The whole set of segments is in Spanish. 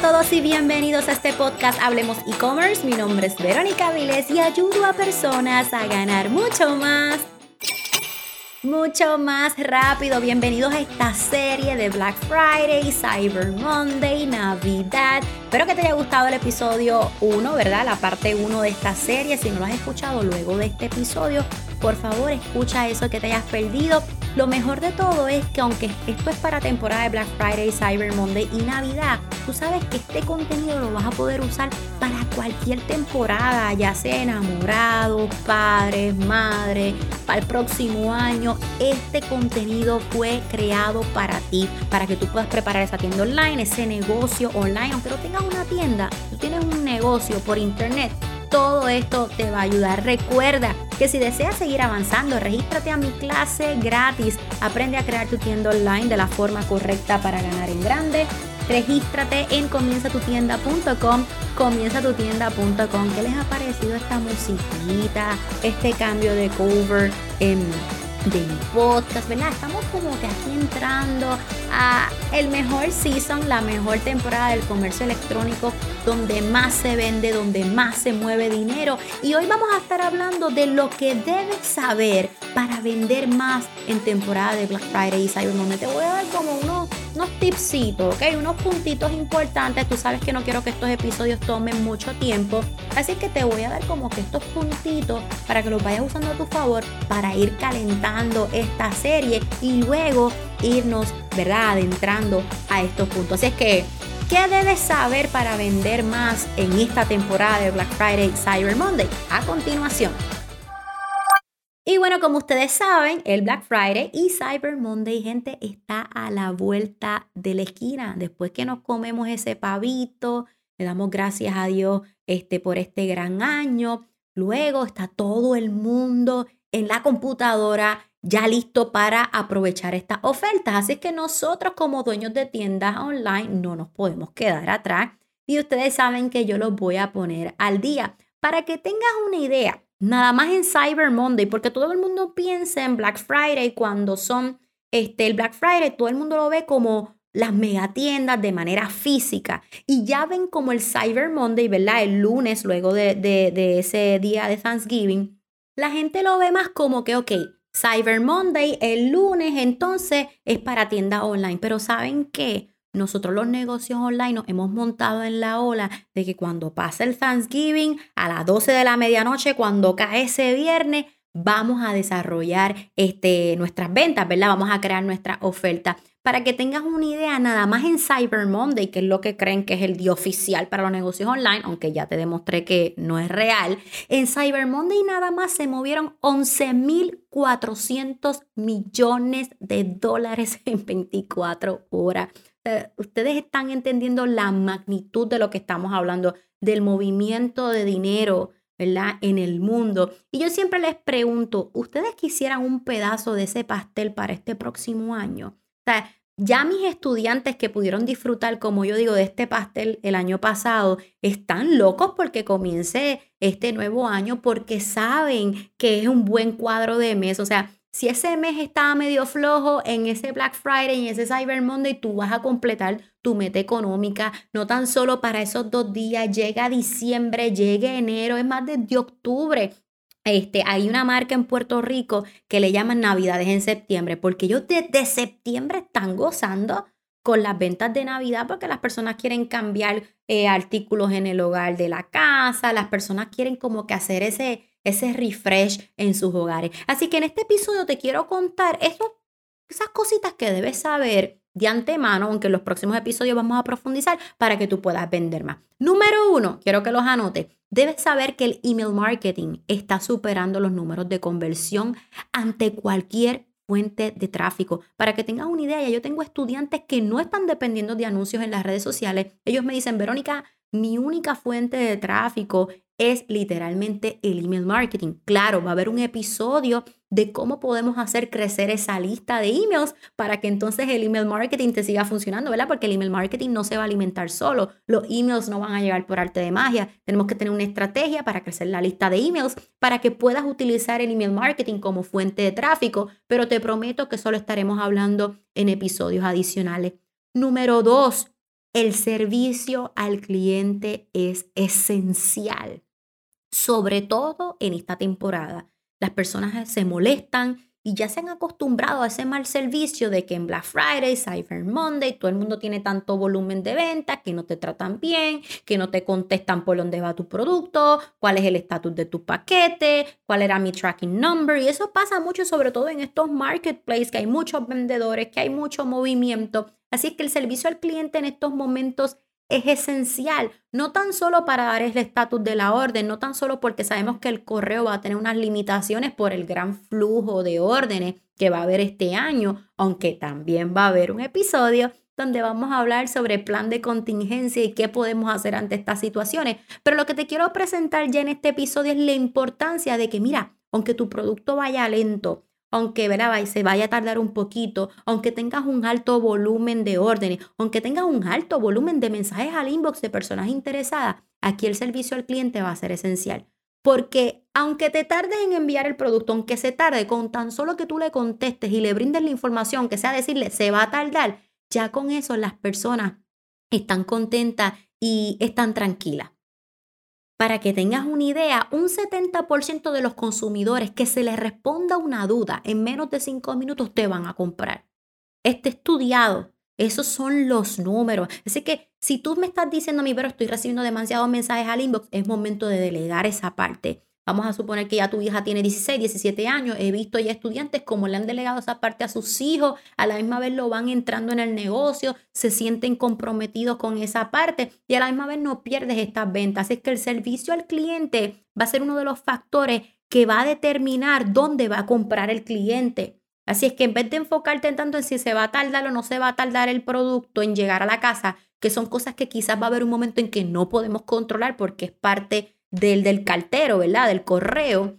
todos y bienvenidos a este podcast Hablemos e-commerce. Mi nombre es Verónica Viles y ayudo a personas a ganar mucho más mucho más rápido. Bienvenidos a esta serie de Black Friday, Cyber Monday, Navidad. Espero que te haya gustado el episodio 1, ¿verdad? La parte 1 de esta serie. Si no lo has escuchado luego de este episodio, por favor escucha eso que te hayas perdido. Lo mejor de todo es que aunque esto es para temporada de Black Friday, Cyber Monday y Navidad, tú sabes que este contenido lo vas a poder usar para cualquier temporada, ya sea enamorado, padres, madre, para el próximo año. Este contenido fue creado para ti, para que tú puedas preparar esa tienda online, ese negocio online, aunque no tengas una tienda, tú tienes un negocio por internet todo esto te va a ayudar. Recuerda que si deseas seguir avanzando, regístrate a mi clase gratis. Aprende a crear tu tienda online de la forma correcta para ganar en grande. Regístrate en comienzatutienda.com, comienzatutienda.com. ¿Qué les ha parecido esta musiquita, este cambio de cover en de mi podcast, ¿verdad? Estamos como que aquí entrando a el mejor season, la mejor temporada del comercio electrónico, donde más se vende, donde más se mueve dinero. Y hoy vamos a estar hablando de lo que debes saber para vender más en temporada de Black Friday y Cyber Monday. Te voy a dar como unos, unos tipsitos, ¿ok? Unos puntitos importantes. Tú sabes que no quiero que estos episodios tomen mucho tiempo. Así que te voy a dar como que estos puntitos para que los vayas usando a tu favor para ir calentando esta serie y luego irnos, ¿verdad? Adentrando a estos puntos. Así es que ¿Qué debes saber para vender más en esta temporada de Black Friday Cyber Monday? A continuación. Y bueno, como ustedes saben, el Black Friday y Cyber Monday, gente, está a la vuelta de la esquina. Después que nos comemos ese pavito, le damos gracias a Dios este, por este gran año. Luego está todo el mundo en la computadora ya listo para aprovechar estas ofertas. Así que nosotros como dueños de tiendas online no nos podemos quedar atrás. Y ustedes saben que yo los voy a poner al día. Para que tengas una idea, nada más en Cyber Monday, porque todo el mundo piensa en Black Friday cuando son este, el Black Friday, todo el mundo lo ve como las megatiendas de manera física y ya ven como el Cyber Monday, ¿verdad? El lunes, luego de, de ese día de Thanksgiving, la gente lo ve más como que, ok, Cyber Monday el lunes entonces es para tienda online, pero ¿saben qué? Nosotros los negocios online nos hemos montado en la ola de que cuando pasa el Thanksgiving a las 12 de la medianoche, cuando cae ese viernes, vamos a desarrollar este, nuestras ventas, ¿verdad? Vamos a crear nuestra oferta. Para que tengas una idea, nada más en Cyber Monday, que es lo que creen que es el día oficial para los negocios online, aunque ya te demostré que no es real, en Cyber Monday nada más se movieron 11.400 millones de dólares en 24 horas. Ustedes están entendiendo la magnitud de lo que estamos hablando, del movimiento de dinero, ¿verdad? En el mundo. Y yo siempre les pregunto, ¿ustedes quisieran un pedazo de ese pastel para este próximo año? O sea, ya mis estudiantes que pudieron disfrutar, como yo digo, de este pastel el año pasado, están locos porque comience este nuevo año porque saben que es un buen cuadro de mes. O sea, si ese mes estaba medio flojo en ese Black Friday, en ese Cyber Monday, tú vas a completar tu meta económica, no tan solo para esos dos días, llega diciembre, llega enero, es más desde octubre. Este, hay una marca en Puerto Rico que le llaman Navidades en septiembre, porque ellos desde septiembre están gozando con las ventas de Navidad porque las personas quieren cambiar eh, artículos en el hogar de la casa, las personas quieren como que hacer ese, ese refresh en sus hogares. Así que en este episodio te quiero contar esas cositas que debes saber de antemano, aunque en los próximos episodios vamos a profundizar para que tú puedas vender más. Número uno, quiero que los anotes. Debes saber que el email marketing está superando los números de conversión ante cualquier fuente de tráfico. Para que tengas una idea, ya yo tengo estudiantes que no están dependiendo de anuncios en las redes sociales. Ellos me dicen, Verónica, mi única fuente de tráfico es literalmente el email marketing. Claro, va a haber un episodio de cómo podemos hacer crecer esa lista de emails para que entonces el email marketing te siga funcionando, ¿verdad? Porque el email marketing no se va a alimentar solo. Los emails no van a llegar por arte de magia. Tenemos que tener una estrategia para crecer la lista de emails para que puedas utilizar el email marketing como fuente de tráfico, pero te prometo que solo estaremos hablando en episodios adicionales. Número dos, el servicio al cliente es esencial, sobre todo en esta temporada. Las personas se molestan y ya se han acostumbrado a ese mal servicio de que en Black Friday, Cyber Monday, todo el mundo tiene tanto volumen de ventas, que no te tratan bien, que no te contestan por dónde va tu producto, cuál es el estatus de tu paquete, cuál era mi tracking number. Y eso pasa mucho, sobre todo en estos marketplaces, que hay muchos vendedores, que hay mucho movimiento. Así que el servicio al cliente en estos momentos es esencial, no tan solo para dar el estatus de la orden, no tan solo porque sabemos que el correo va a tener unas limitaciones por el gran flujo de órdenes que va a haber este año, aunque también va a haber un episodio donde vamos a hablar sobre plan de contingencia y qué podemos hacer ante estas situaciones. Pero lo que te quiero presentar ya en este episodio es la importancia de que, mira, aunque tu producto vaya lento, aunque ¿verdad? se vaya a tardar un poquito, aunque tengas un alto volumen de órdenes, aunque tengas un alto volumen de mensajes al inbox de personas interesadas, aquí el servicio al cliente va a ser esencial. Porque aunque te tardes en enviar el producto, aunque se tarde, con tan solo que tú le contestes y le brindes la información, que sea decirle, se va a tardar, ya con eso las personas están contentas y están tranquilas. Para que tengas una idea, un 70% de los consumidores que se les responda una duda en menos de 5 minutos te van a comprar. Este estudiado. Esos son los números. Así que si tú me estás diciendo a mí, pero estoy recibiendo demasiados mensajes al inbox, es momento de delegar esa parte. Vamos a suponer que ya tu hija tiene 16, 17 años. He visto ya estudiantes como le han delegado esa parte a sus hijos, a la misma vez lo van entrando en el negocio, se sienten comprometidos con esa parte y a la misma vez no pierdes estas ventas. Es que el servicio al cliente va a ser uno de los factores que va a determinar dónde va a comprar el cliente. Así es que en vez de enfocarte tanto en si se va a tardar o no se va a tardar el producto en llegar a la casa, que son cosas que quizás va a haber un momento en que no podemos controlar porque es parte del, del cartero, ¿verdad? Del correo.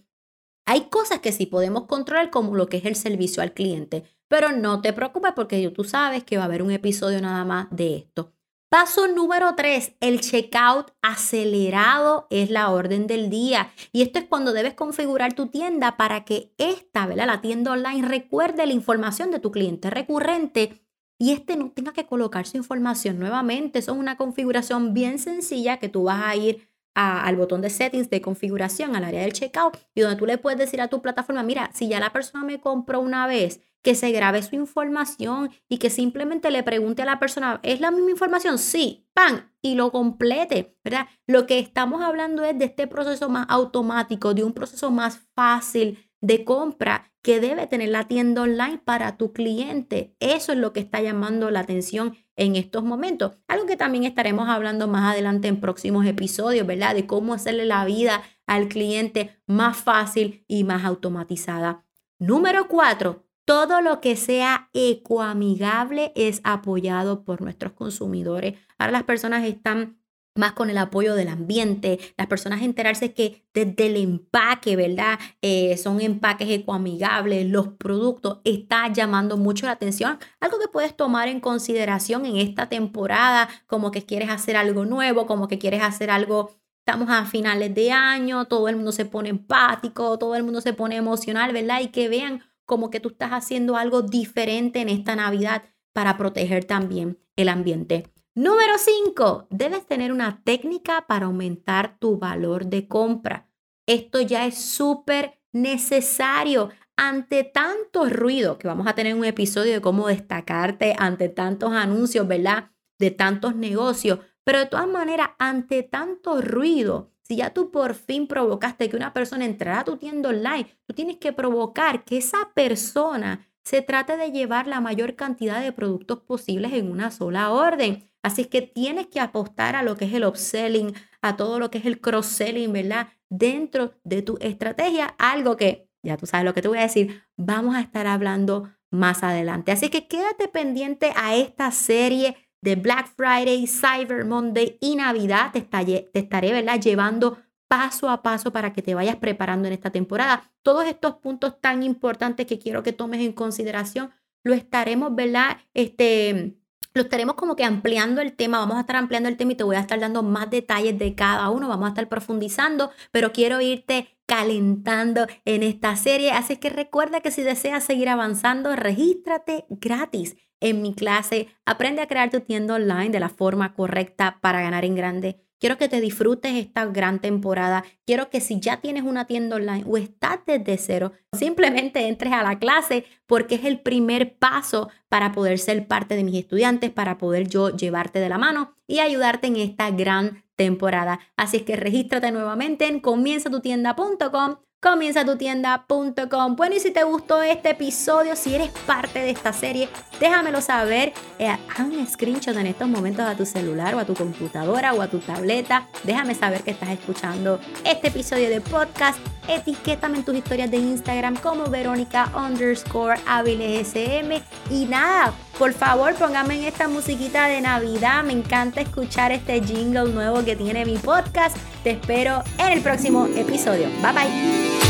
Hay cosas que sí podemos controlar como lo que es el servicio al cliente, pero no te preocupes porque tú sabes que va a haber un episodio nada más de esto. Paso número 3, el checkout acelerado es la orden del día. Y esto es cuando debes configurar tu tienda para que esta, ¿verdad? La tienda online recuerde la información de tu cliente recurrente y este no tenga que colocar su información nuevamente. Eso es una configuración bien sencilla que tú vas a ir al botón de settings de configuración, al área del checkout, y donde tú le puedes decir a tu plataforma, mira, si ya la persona me compró una vez, que se grabe su información y que simplemente le pregunte a la persona, ¿es la misma información? Sí, pan, y lo complete, ¿verdad? Lo que estamos hablando es de este proceso más automático, de un proceso más fácil de compra que debe tener la tienda online para tu cliente. Eso es lo que está llamando la atención en estos momentos. Algo que también estaremos hablando más adelante en próximos episodios, ¿verdad? De cómo hacerle la vida al cliente más fácil y más automatizada. Número cuatro, todo lo que sea ecoamigable es apoyado por nuestros consumidores. Ahora las personas están más con el apoyo del ambiente, las personas enterarse que desde el empaque, ¿verdad? Eh, son empaques ecoamigables, los productos, está llamando mucho la atención. Algo que puedes tomar en consideración en esta temporada, como que quieres hacer algo nuevo, como que quieres hacer algo, estamos a finales de año, todo el mundo se pone empático, todo el mundo se pone emocional, ¿verdad? Y que vean como que tú estás haciendo algo diferente en esta Navidad para proteger también el ambiente. Número 5. Debes tener una técnica para aumentar tu valor de compra. Esto ya es súper necesario ante tanto ruido, que vamos a tener un episodio de cómo destacarte ante tantos anuncios, ¿verdad? De tantos negocios. Pero de todas maneras, ante tanto ruido, si ya tú por fin provocaste que una persona entrara a tu tienda online, tú tienes que provocar que esa persona se trate de llevar la mayor cantidad de productos posibles en una sola orden. Así que tienes que apostar a lo que es el upselling, a todo lo que es el cross-selling, ¿verdad? Dentro de tu estrategia, algo que, ya tú sabes lo que te voy a decir, vamos a estar hablando más adelante. Así que quédate pendiente a esta serie de Black Friday, Cyber Monday y Navidad. Te, te estaré, ¿verdad? Llevando paso a paso para que te vayas preparando en esta temporada. Todos estos puntos tan importantes que quiero que tomes en consideración, lo estaremos, ¿verdad? Este, lo estaremos como que ampliando el tema, vamos a estar ampliando el tema y te voy a estar dando más detalles de cada uno, vamos a estar profundizando, pero quiero irte calentando en esta serie, así que recuerda que si deseas seguir avanzando, regístrate gratis en mi clase Aprende a crear tu tienda online de la forma correcta para ganar en grande. Quiero que te disfrutes esta gran temporada. Quiero que si ya tienes una tienda online o estás desde cero, simplemente entres a la clase porque es el primer paso para poder ser parte de mis estudiantes, para poder yo llevarte de la mano y ayudarte en esta gran temporada. Así es que regístrate nuevamente en comienzatutienda.com comienzatutienda.com. Bueno, y si te gustó este episodio, si eres parte de esta serie, déjamelo saber. Eh, haz un screenshot en estos momentos a tu celular o a tu computadora o a tu tableta. Déjame saber que estás escuchando este episodio de podcast. Etiquétame en tus historias de Instagram como Verónica underscore SM. Y nada, por favor, póngame en esta musiquita de Navidad. Me encanta escuchar este jingle nuevo que tiene mi podcast. Te espero en el próximo episodio. Bye bye.